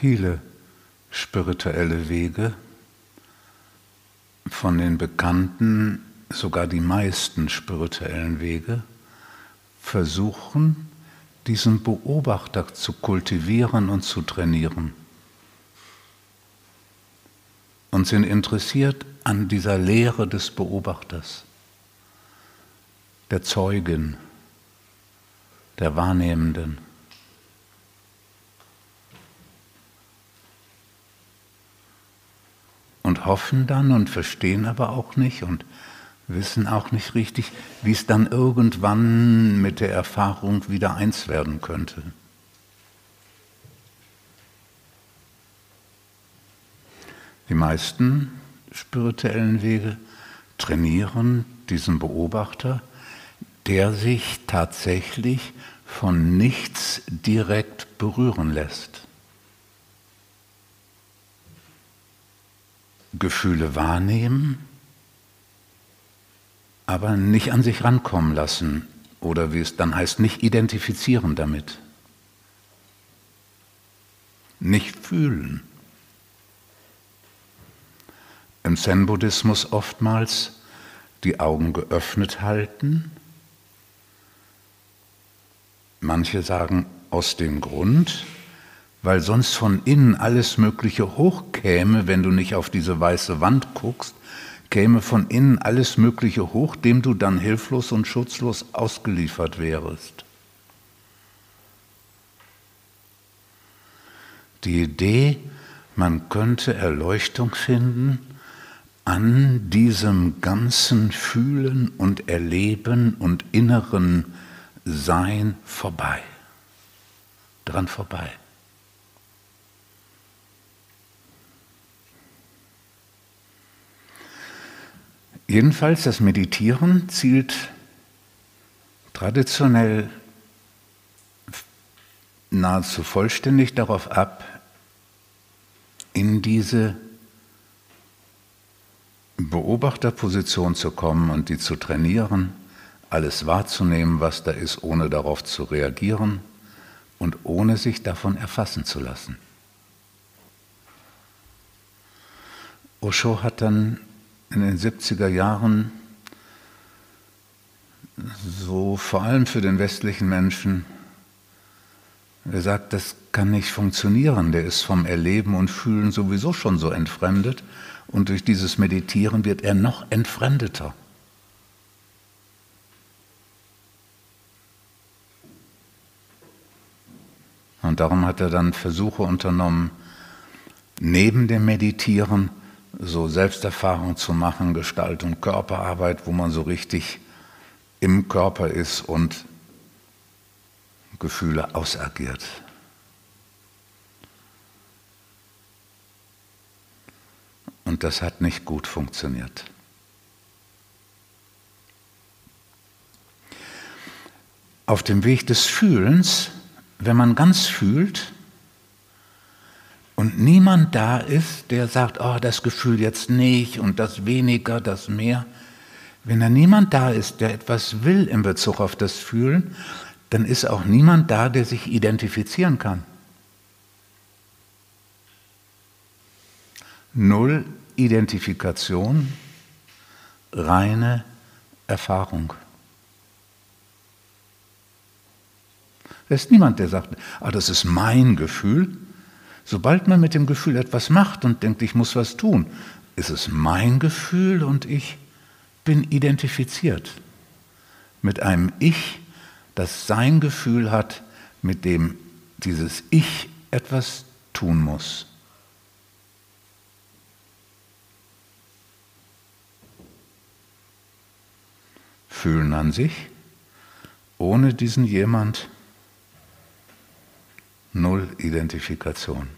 Viele spirituelle Wege, von den Bekannten sogar die meisten spirituellen Wege, versuchen, diesen Beobachter zu kultivieren und zu trainieren. Und sind interessiert an dieser Lehre des Beobachters, der Zeugin, der Wahrnehmenden. Und hoffen dann und verstehen aber auch nicht und wissen auch nicht richtig, wie es dann irgendwann mit der Erfahrung wieder eins werden könnte. Die meisten spirituellen Wege trainieren diesen Beobachter, der sich tatsächlich von nichts direkt berühren lässt. Gefühle wahrnehmen, aber nicht an sich rankommen lassen oder wie es dann heißt, nicht identifizieren damit. Nicht fühlen. Im Zen-Buddhismus oftmals die Augen geöffnet halten. Manche sagen aus dem Grund, weil sonst von innen alles Mögliche hochkäme, wenn du nicht auf diese weiße Wand guckst, käme von innen alles Mögliche hoch, dem du dann hilflos und schutzlos ausgeliefert wärest. Die Idee, man könnte Erleuchtung finden an diesem ganzen Fühlen und Erleben und inneren Sein vorbei, dran vorbei. Jedenfalls das Meditieren zielt traditionell nahezu vollständig darauf ab, in diese Beobachterposition zu kommen und die zu trainieren, alles wahrzunehmen, was da ist, ohne darauf zu reagieren und ohne sich davon erfassen zu lassen. Osho hat dann in den 70er Jahren so vor allem für den westlichen Menschen, er sagt, das kann nicht funktionieren, der ist vom Erleben und Fühlen sowieso schon so entfremdet und durch dieses Meditieren wird er noch entfremdeter. Und darum hat er dann Versuche unternommen, neben dem Meditieren so Selbsterfahrung zu machen, Gestalt- und Körperarbeit, wo man so richtig im Körper ist und Gefühle ausagiert. Und das hat nicht gut funktioniert. Auf dem Weg des Fühlens, wenn man ganz fühlt, und niemand da ist, der sagt, oh, das Gefühl jetzt nicht und das weniger, das mehr. Wenn da niemand da ist, der etwas will in Bezug auf das Fühlen, dann ist auch niemand da, der sich identifizieren kann. Null Identifikation, reine Erfahrung. Es ist niemand, der sagt, ah, das ist mein Gefühl, Sobald man mit dem Gefühl etwas macht und denkt, ich muss was tun, ist es mein Gefühl und ich bin identifiziert mit einem Ich, das sein Gefühl hat, mit dem dieses Ich etwas tun muss. Fühlen an sich, ohne diesen jemand, null Identifikation.